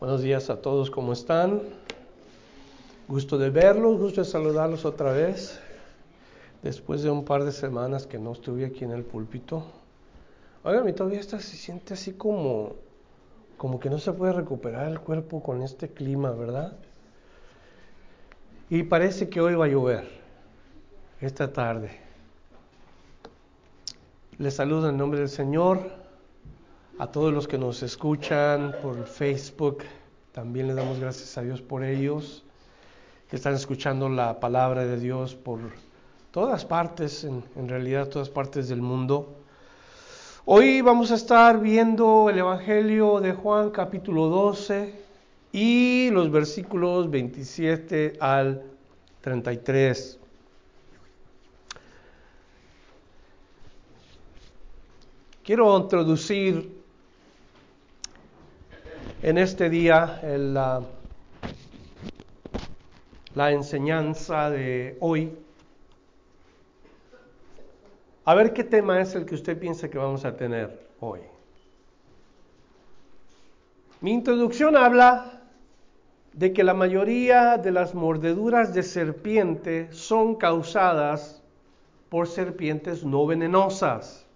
Buenos días a todos, ¿cómo están? Gusto de verlos, gusto de saludarlos otra vez. Después de un par de semanas que no estuve aquí en el púlpito. Oigan, mi todavía está, se siente así como, como que no se puede recuperar el cuerpo con este clima, ¿verdad? Y parece que hoy va a llover, esta tarde. Les saludo en nombre del Señor a todos los que nos escuchan por Facebook. También le damos gracias a Dios por ellos, que están escuchando la palabra de Dios por todas partes, en, en realidad todas partes del mundo. Hoy vamos a estar viendo el Evangelio de Juan capítulo 12 y los versículos 27 al 33. Quiero introducir en este día la, enseñanza de hoy. A ver qué tema es el que usted piensa que vamos a tener hoy. Mi introducción habla de que la mayoría de las mordeduras de serpiente son causadas por serpientes no venenosas.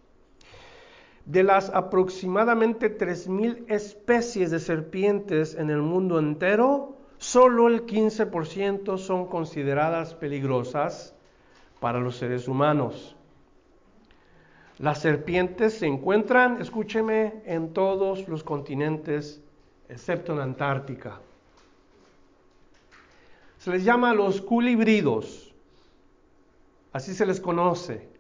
De las aproximadamente 3.000 especies de serpientes en el mundo entero, solo el 15% son consideradas peligrosas para los seres humanos. Las serpientes se encuentran, escúcheme, en todos los continentes, excepto en Antártica. Se les llama los culibridos, así se les conoce.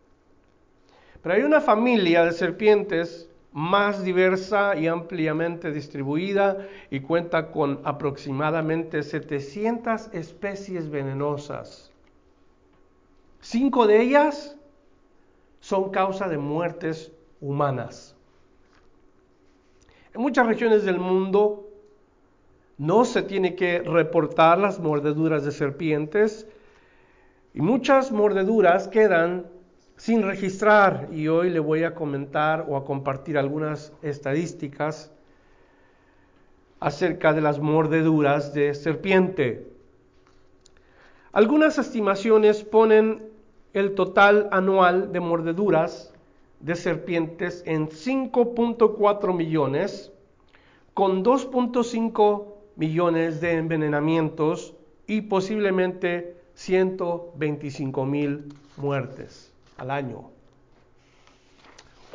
Pero hay una familia de serpientes más diversa y ampliamente distribuida y cuenta con aproximadamente 700 especies venenosas. Cinco de ellas son causa de muertes humanas. En muchas regiones del mundo no se tiene que reportar las mordeduras de serpientes y muchas mordeduras quedan sin registrar y hoy le voy a comentar o a compartir algunas estadísticas acerca de las mordeduras de serpiente. Algunas estimaciones ponen el total anual de mordeduras de serpientes en 5.4 millones, con 2.5 millones de envenenamientos y posiblemente 125 mil muertes al año.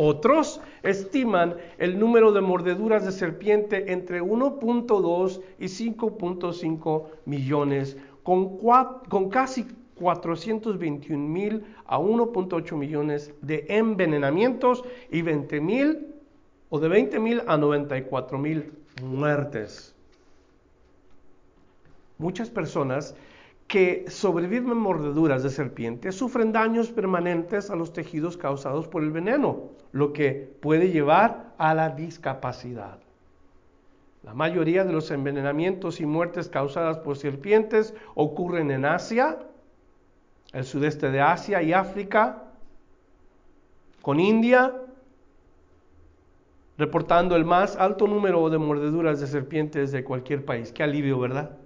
Otros estiman el número de mordeduras de serpiente entre 1.2 y 5.5 millones, con, casi 421 mil a 1.8 millones de envenenamientos y 20 mil o de 20 mil a 94 mil muertes. Muchas personas que sobreviven mordeduras de serpiente sufren daños permanentes a los tejidos causados por el veneno, lo que puede llevar a la discapacidad. La mayoría de los envenenamientos y muertes causadas por serpientes ocurren en Asia, el sudeste de Asia y África, con India, reportando el más alto número de mordeduras de serpientes de cualquier país. Qué alivio, ¿verdad?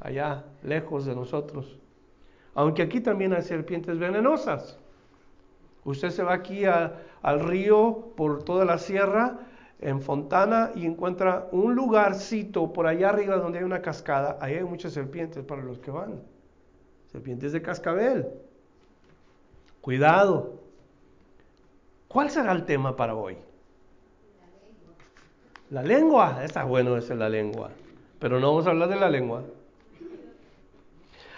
Allá lejos de nosotros. Aunque aquí también hay serpientes venenosas. Usted se va aquí al río por toda la sierra, en Fontana, y encuentra un lugarcito por allá arriba donde hay una cascada. Ahí hay muchas serpientes para los que van. Serpientes de cascabel. Cuidado. ¿Cuál será el tema para hoy? La lengua. Está bueno ese la lengua. Pero no vamos a hablar de la lengua.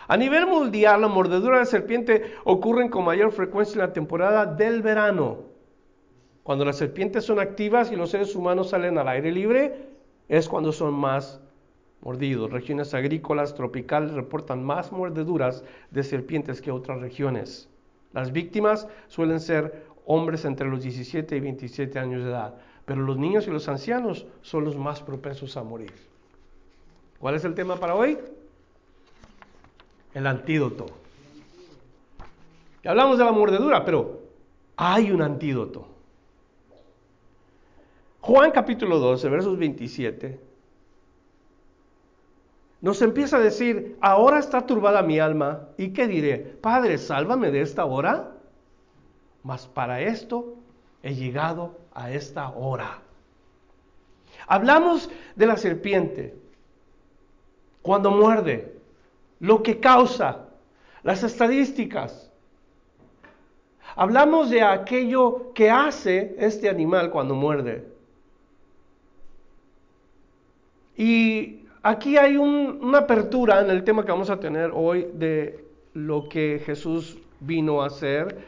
A nivel mundial, la mordedura de serpiente ocurren con mayor frecuencia en la temporada del verano. Cuando las serpientes son activas y los seres humanos salen al aire libre, es cuando son más mordidos. Regiones agrícolas tropicales reportan más mordeduras de serpientes que otras regiones. Las víctimas suelen ser hombres entre los 17 y 27 años de edad, pero los niños y los ancianos son los más propensos a morir. ¿Cuál es el tema para hoy? El antídoto. hablamos de la mordedura, pero hay un antídoto. Juan capítulo 12, versos 27, nos empieza a decir, ahora está turbada mi alma, ¿y qué diré? Padre, sálvame de esta hora. Mas para esto he llegado a esta hora. Hablamos de la serpiente, cuando muerde, lo que causa, las estadísticas. Hablamos de aquello que hace este animal cuando muerde. Y aquí hay una apertura en el tema que vamos a tener hoy de lo que Jesús vino a hacer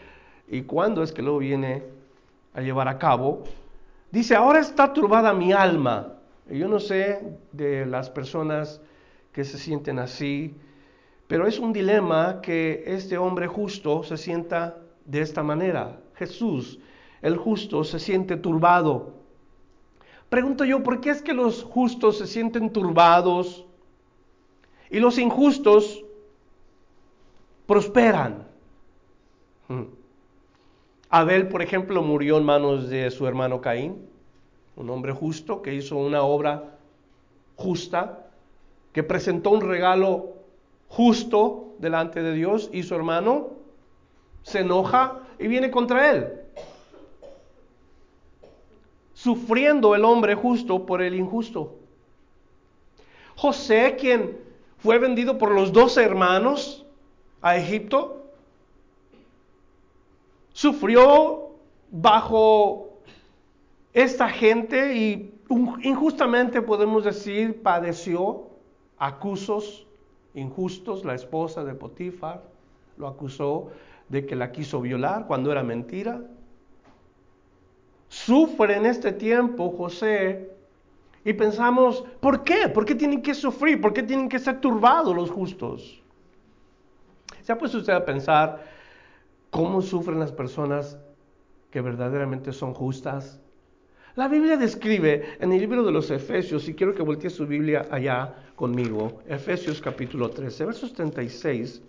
y cuándo es que lo viene a llevar a cabo. Dice, ahora está turbada mi alma. Yo no sé de las personas que se sienten así, pero es un dilema que este hombre justo se sienta de esta manera. Jesús, el justo, se siente turbado. Pregunto yo, ¿por qué es que los justos se sienten turbados y los injustos prosperan? Hmm. Abel, por ejemplo, murió en manos de su hermano Caín, un hombre justo que hizo una obra justa, que presentó un regalo justo delante de Dios y su hermano se enoja y viene contra él. Sufriendo el hombre justo por el injusto. José, quien fue vendido por los dos hermanos a Egipto, sufrió bajo esta gente y injustamente podemos decir padeció acusos injustos. La esposa de Potifar lo acusó de que la quiso violar cuando era mentira. Sufre en este tiempo José y pensamos, ¿por qué? ¿Por qué tienen que sufrir? ¿Por qué tienen que ser turbados los justos? ¿Se ha puesto usted a pensar cómo sufren las personas que verdaderamente son justas? La Biblia describe en el libro de los Efesios, y quiero que voltee su Biblia allá conmigo, Efesios capítulo 13, versos 36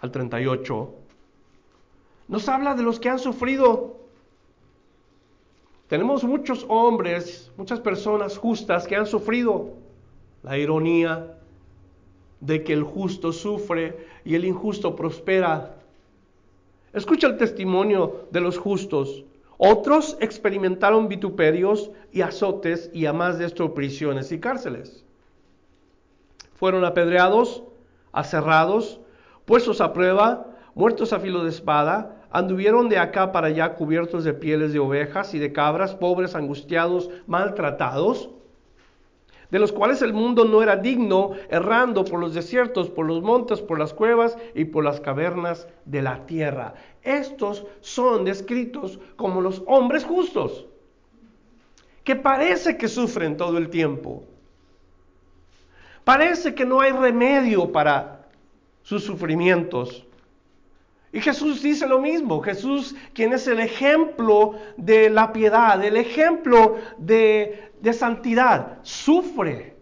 al 38, nos habla de los que han sufrido. Tenemos muchos hombres, muchas personas justas que han sufrido la ironía de que el justo sufre y el injusto prospera. Escucha el testimonio de los justos. Otros experimentaron vituperios y azotes y a más de esto prisiones y cárceles. Fueron apedreados, aserrados, puestos a prueba, muertos a filo de espada, anduvieron de acá para allá cubiertos de pieles de ovejas y de cabras, pobres, angustiados, maltratados de los cuales el mundo no era digno, errando por los desiertos, por los montes, por las cuevas y por las cavernas de la tierra. Estos son descritos como los hombres justos, que parece que sufren todo el tiempo. Parece que no hay remedio para sus sufrimientos. Y Jesús dice lo mismo, Jesús quien es el ejemplo de la piedad, el ejemplo de, santidad, sufre,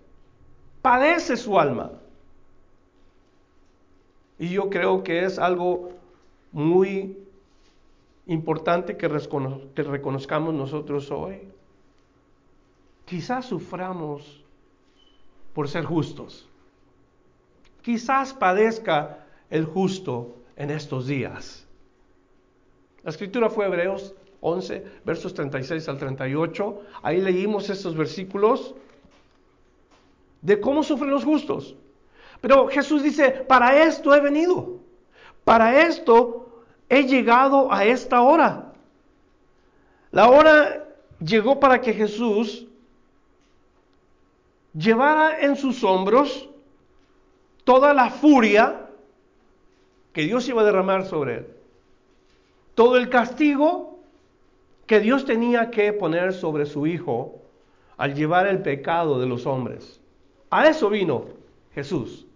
padece su alma. Y yo creo que es algo muy importante que, reconozcamos nosotros hoy. Quizás suframos por ser justos. Quizás padezca el justo en estos días. La escritura fue Hebreos 11, versos 36 al 38. Ahí leímos estos versículos de cómo sufren los justos. Pero Jesús dice, para esto he venido, para esto he llegado a esta hora. La hora llegó para que Jesús llevara en sus hombros toda la furia que Dios iba a derramar sobre él. Todo el castigo que Dios tenía que poner sobre su Hijo al llevar el pecado de los hombres. A eso vino Jesús,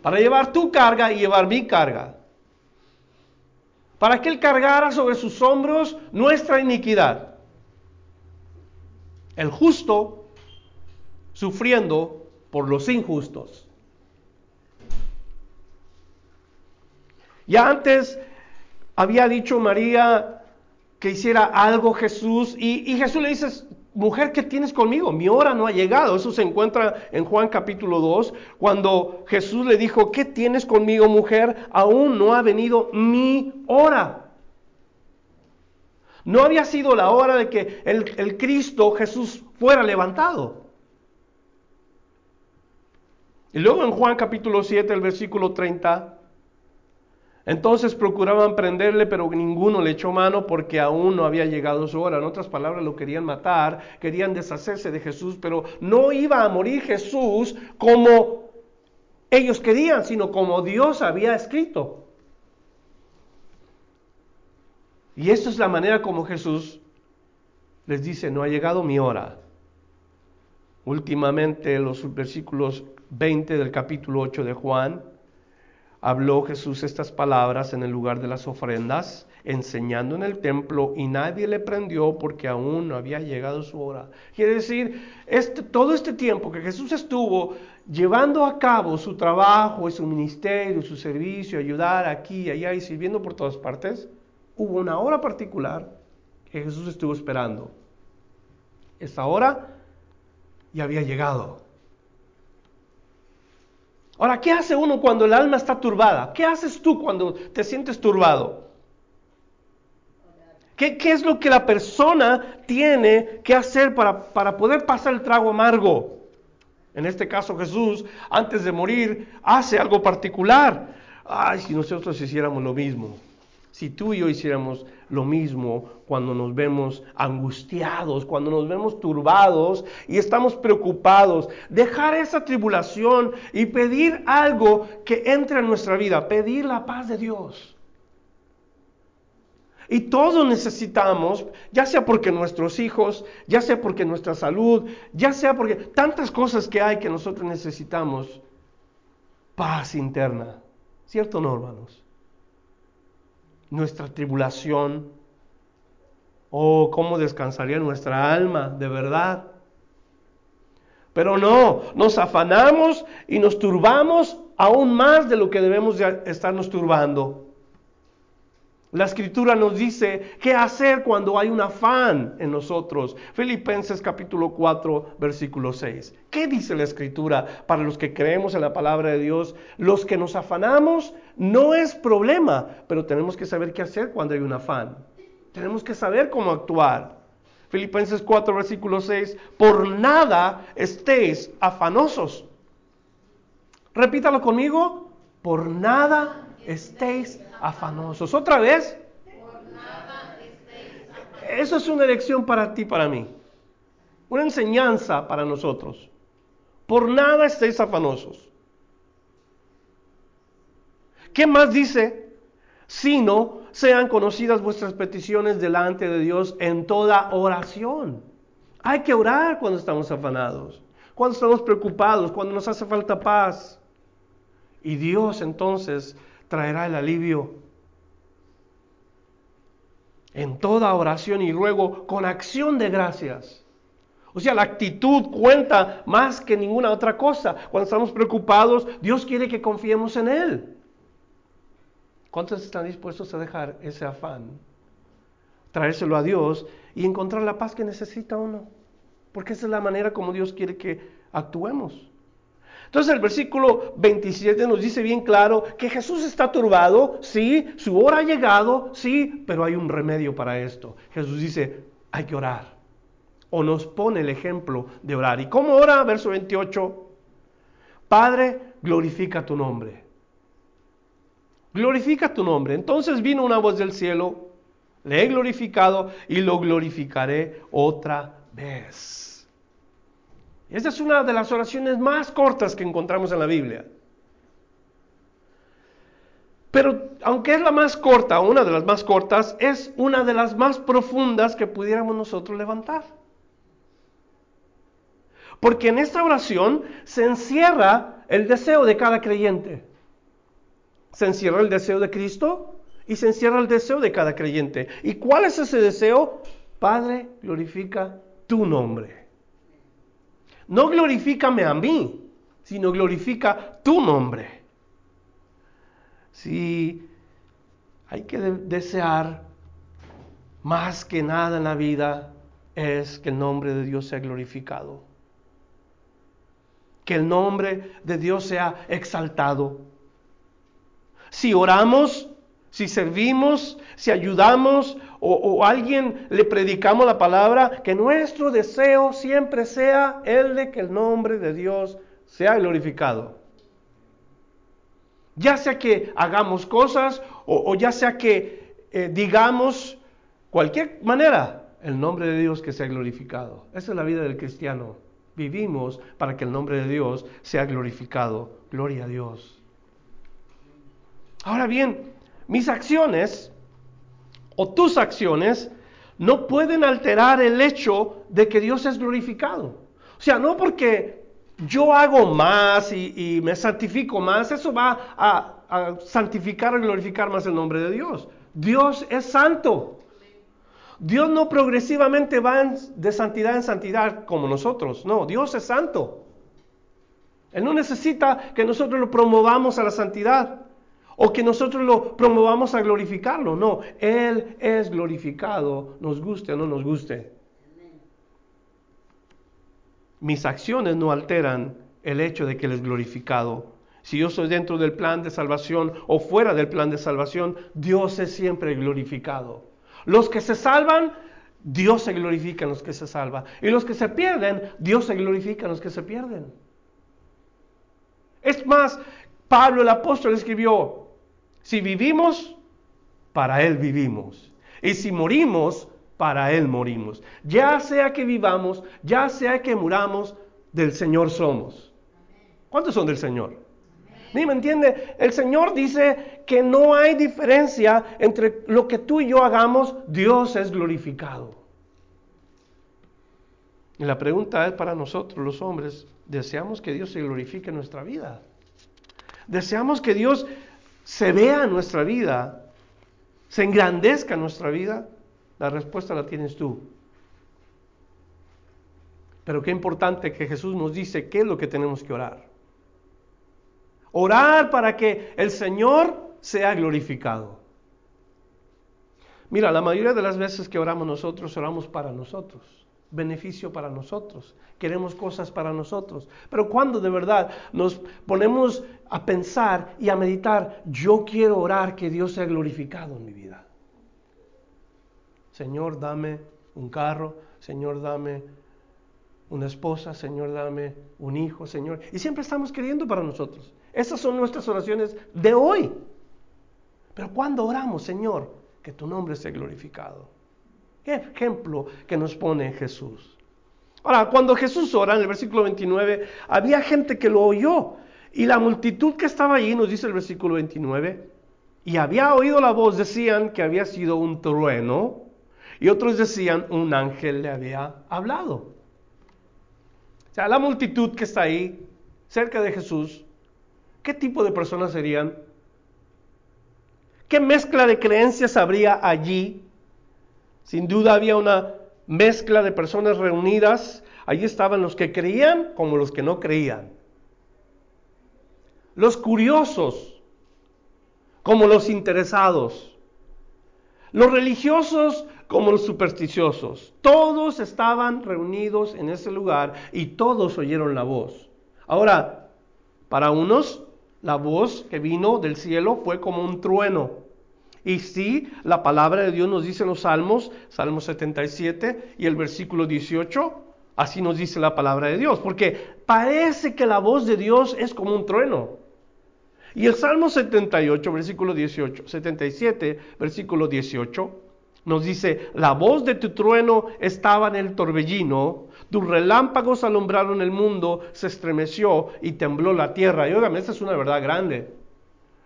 para llevar tu carga y llevar mi carga, para que Él cargara sobre sus hombros nuestra iniquidad. El justo sufriendo por los injustos. Ya antes había dicho María que hiciera algo Jesús y, Jesús le dice, mujer, ¿qué tienes conmigo? Mi hora no ha llegado. Eso se encuentra en Juan capítulo 2, cuando Jesús le dijo, ¿qué tienes conmigo, mujer? Aún no ha venido mi hora. No había sido la hora de que el, el Cristo Jesús fuera levantado. Y luego en Juan capítulo 7, el versículo 30, entonces procuraban prenderle, pero ninguno le echó mano porque aún no había llegado su hora. En otras palabras, lo querían matar, querían deshacerse de Jesús, pero no iba a morir Jesús como ellos querían, sino como Dios había escrito. Y esta es la manera como Jesús les dice, no ha llegado mi hora. Últimamente los versículos 20 del capítulo 8 de Juan habló Jesús estas palabras en el lugar de las ofrendas, enseñando en el templo, y nadie le prendió porque aún no había llegado su hora. Quiere decir, este, todo este tiempo que Jesús estuvo llevando a cabo su trabajo su ministerio, su servicio, ayudar aquí allá y sirviendo por todas partes, hubo una hora particular que Jesús estuvo esperando. Esa hora ya había llegado. Ahora, ¿qué hace uno cuando el alma está turbada? ¿Qué haces tú cuando te sientes turbado? ¿Qué, es lo que la persona tiene que hacer para, para poder pasar el trago amargo? En este caso Jesús, antes de morir, hace algo particular. Ay, si nosotros hiciéramos lo mismo. Si tú y yo hiciéramos lo mismo cuando nos vemos angustiados, cuando nos vemos turbados y estamos preocupados, dejar esa tribulación y pedir algo que entre en nuestra vida, pedir la paz de Dios. Y todos necesitamos, ya sea porque nuestros hijos, ya sea porque nuestra salud, ya sea porque tantas cosas que hay que nosotros necesitamos, paz interna. ¿Cierto no, hermanos? Nuestra tribulación. Oh, cómo descansaría nuestra alma, de verdad. Pero no, nos afanamos y nos turbamos aún más de lo que debemos de estarnos turbando. La escritura nos dice qué hacer cuando hay un afán en nosotros. Filipenses capítulo 4, versículo 6. ¿Qué dice la escritura para los que creemos en la palabra de Dios? Los que nos afanamos no es problema, pero tenemos que saber qué hacer cuando hay un afán. Tenemos que saber cómo actuar. Filipenses 4, versículo 6. Por nada estéis afanosos. Repítalo conmigo. Por nada estéis afanosos. Otra vez. Eso es una lección para ti, para mí. Una enseñanza para nosotros. Por nada estéis afanosos. ¿Qué más dice? Sino sean conocidas vuestras peticiones delante de Dios en toda oración. Hay que orar cuando estamos afanados, cuando estamos preocupados, cuando nos hace falta paz. Y Dios entonces traerá el alivio. En toda oración y ruego con acción de gracias. O sea, la actitud cuenta más que ninguna otra cosa. Cuando estamos preocupados, Dios quiere que confiemos en Él. ¿Cuántos están dispuestos a dejar ese afán, traérselo a Dios y encontrar la paz que necesita uno? Porque esa es la manera como Dios quiere que actuemos. Entonces el versículo 27 nos dice bien claro que Jesús está turbado, sí, su hora ha llegado, sí, pero hay un remedio para esto. Jesús dice, hay que orar. O nos pone el ejemplo de orar. ¿Y cómo ora? Verso 28. Padre, glorifica tu nombre. Glorifica tu nombre. Entonces vino una voz del cielo, le he glorificado y lo glorificaré otra vez. Esta es una de las oraciones más cortas que encontramos en la Biblia. Pero aunque es la más corta, una de las más cortas, es una de las más profundas que pudiéramos nosotros levantar. Porque en esta oración se encierra el deseo de cada creyente. Se encierra el deseo de Cristo y se encierra el deseo de cada creyente. ¿Y cuál es ese deseo? Padre, glorifica tu nombre. No glorifícame a mí, sino glorifica tu nombre. Si hay que desear más que nada en la vida es que el nombre de Dios sea glorificado. Que el nombre de Dios sea exaltado. Si oramos, si servimos, si ayudamos o, alguien le predicamos la palabra, que nuestro deseo siempre sea el de que el nombre de Dios sea glorificado. Ya sea que hagamos cosas o, ya sea que eh, digamos cualquier manera, el nombre de Dios que sea glorificado. Esa es la vida del cristiano. Vivimos para que el nombre de Dios sea glorificado. Gloria a Dios. Ahora bien, mis acciones o tus acciones no pueden alterar el hecho de que Dios es glorificado. O sea, no porque yo hago más y, me santifico más, eso va a, a santificar y glorificar más el nombre de Dios. Dios es santo. Dios no progresivamente va de santidad en santidad como nosotros. No, Dios es santo. Él no necesita que nosotros lo promovamos a la santidad o que nosotros lo promovamos a glorificarlo. No, Él es glorificado, nos guste o no nos guste mis acciones no alteran el hecho de que Él es glorificado. Si yo soy dentro del plan de salvación o fuera del plan de salvación, Dios es siempre glorificado. Los que se salvan, Dios se glorifica en los que se salvan. Y los que se pierden, Dios se glorifica en los que se pierden. Es más, Pablo el apóstol escribió, si vivimos, para Él vivimos. Y si morimos, para Él morimos. Ya sea que vivamos, ya sea que muramos, del Señor somos. ¿Cuántos son del Señor? ¿Ni me entiende? El Señor dice que no hay diferencia entre lo que tú y yo hagamos, Dios es glorificado. Y la pregunta es para nosotros los hombres, ¿deseamos que Dios se glorifique en nuestra vida? ¿Deseamos que Dios se vea nuestra vida? ¿Se engrandezca en nuestra vida? La respuesta la tienes tú. Pero qué importante que Jesús nos dice qué es lo que tenemos que orar. Orar para que el Señor sea glorificado. Mira, la mayoría de las veces que oramos nosotros, oramos para nosotros, beneficio para nosotros, queremos cosas para nosotros. Pero cuando de verdad nos ponemos a pensar y a meditar, yo quiero orar que Dios sea glorificado en mi vida. Señor, dame un carro, Señor, dame una esposa, Señor, dame un hijo, Señor. Y siempre estamos queriendo para nosotros. Esas son nuestras oraciones de hoy. Pero cuando oramos, Señor, que tu nombre sea glorificado. Qué ejemplo que nos pone Jesús. Ahora, cuando Jesús ora, en el versículo 29, había gente que lo oyó. Y la multitud que estaba allí, nos dice el versículo 29, y había oído la voz, decían que había sido un trueno y otros decían, un ángel le había hablado. O sea, la multitud que está ahí, cerca de Jesús, ¿qué tipo de personas serían? ¿Qué mezcla de creencias habría allí? Sin duda había una mezcla de personas reunidas. Allí estaban los que creían como los que no creían. Los curiosos como los interesados. Los religiosos como los supersticiosos. Todos estaban reunidos en ese lugar y todos oyeron la voz. Ahora, para unos, la voz que vino del cielo fue como un trueno. Y sí, la palabra de Dios nos dice en los Salmos, Salmo 77 y el versículo 18, así nos dice la palabra de Dios, porque parece que la voz de Dios es como un trueno. Y el Salmo 78, versículo 18, 77, versículo 18, nos dice, la voz de tu trueno estaba en el torbellino, tus relámpagos alumbraron el mundo, se estremeció y tembló la tierra. Y óigame, esta es una verdad grande.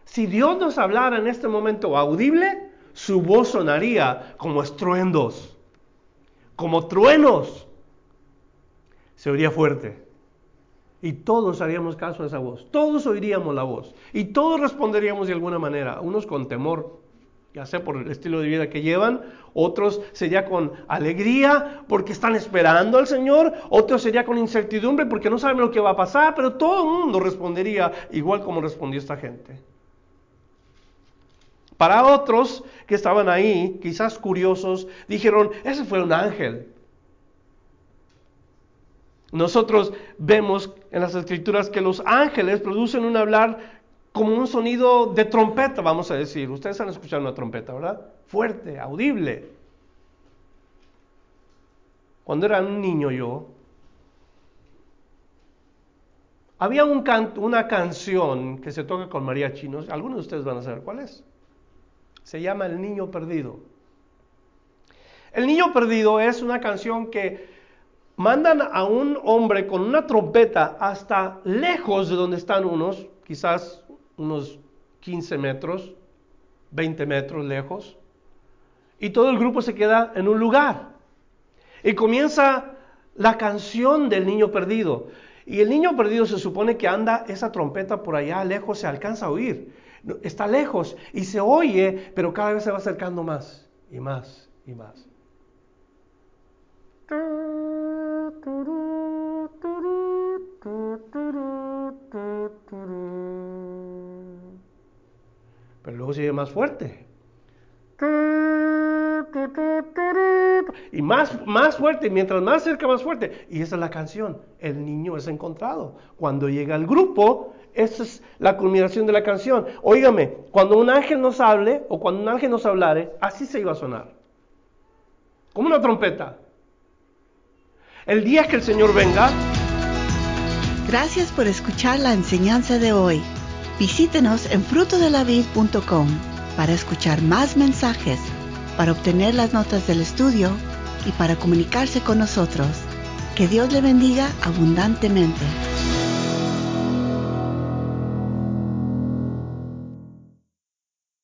Si Dios nos hablara en este momento audible, su voz sonaría como estruendos, como truenos. Se oiría fuerte. Y todos haríamos caso a esa voz. Todos oiríamos la voz. Y todos responderíamos de alguna manera. Unos con temor, ya sea por el estilo de vida que llevan, otros sería con alegría porque están esperando al Señor, otros sería con incertidumbre porque no saben lo que va a pasar, pero todo el mundo respondería igual como respondió esta gente. Para otros que estaban ahí, quizás curiosos, dijeron, ese fue un ángel. Nosotros vemos en las escrituras que los ángeles producen un hablar como un sonido de trompeta, vamos a decir. Ustedes han escuchado una trompeta, ¿verdad? Fuerte, audible. Cuando era un niño yo, había un una canción que se toca con María Chinos. Algunos de ustedes van a saber cuál es. Se llama El Niño Perdido. El Niño Perdido es una canción que mandan a un hombre con una trompeta hasta lejos de donde están unos, quizás unos 15 metros, 20 metros lejos, y todo el grupo se queda en un lugar. Y comienza la canción del niño perdido. Y el niño perdido se supone que anda esa trompeta por allá lejos, se alcanza a oír. Está lejos y se oye, pero cada vez se va acercando más y más y más. Pero luego sigue más fuerte. Y más, más fuerte, mientras más cerca, más fuerte. Y esa es la canción. El niño es encontrado. Cuando llega el grupo, esa es la culminación de la canción. Óigame, cuando un ángel nos hable o cuando un ángel nos hablare, así se iba a sonar. Como una trompeta. El día que el Señor venga. Gracias por escuchar la enseñanza de hoy. Visítenos en frutodelavid.com para escuchar más mensajes, para obtener las notas del estudio y para comunicarse con nosotros. Que Dios le bendiga abundantemente.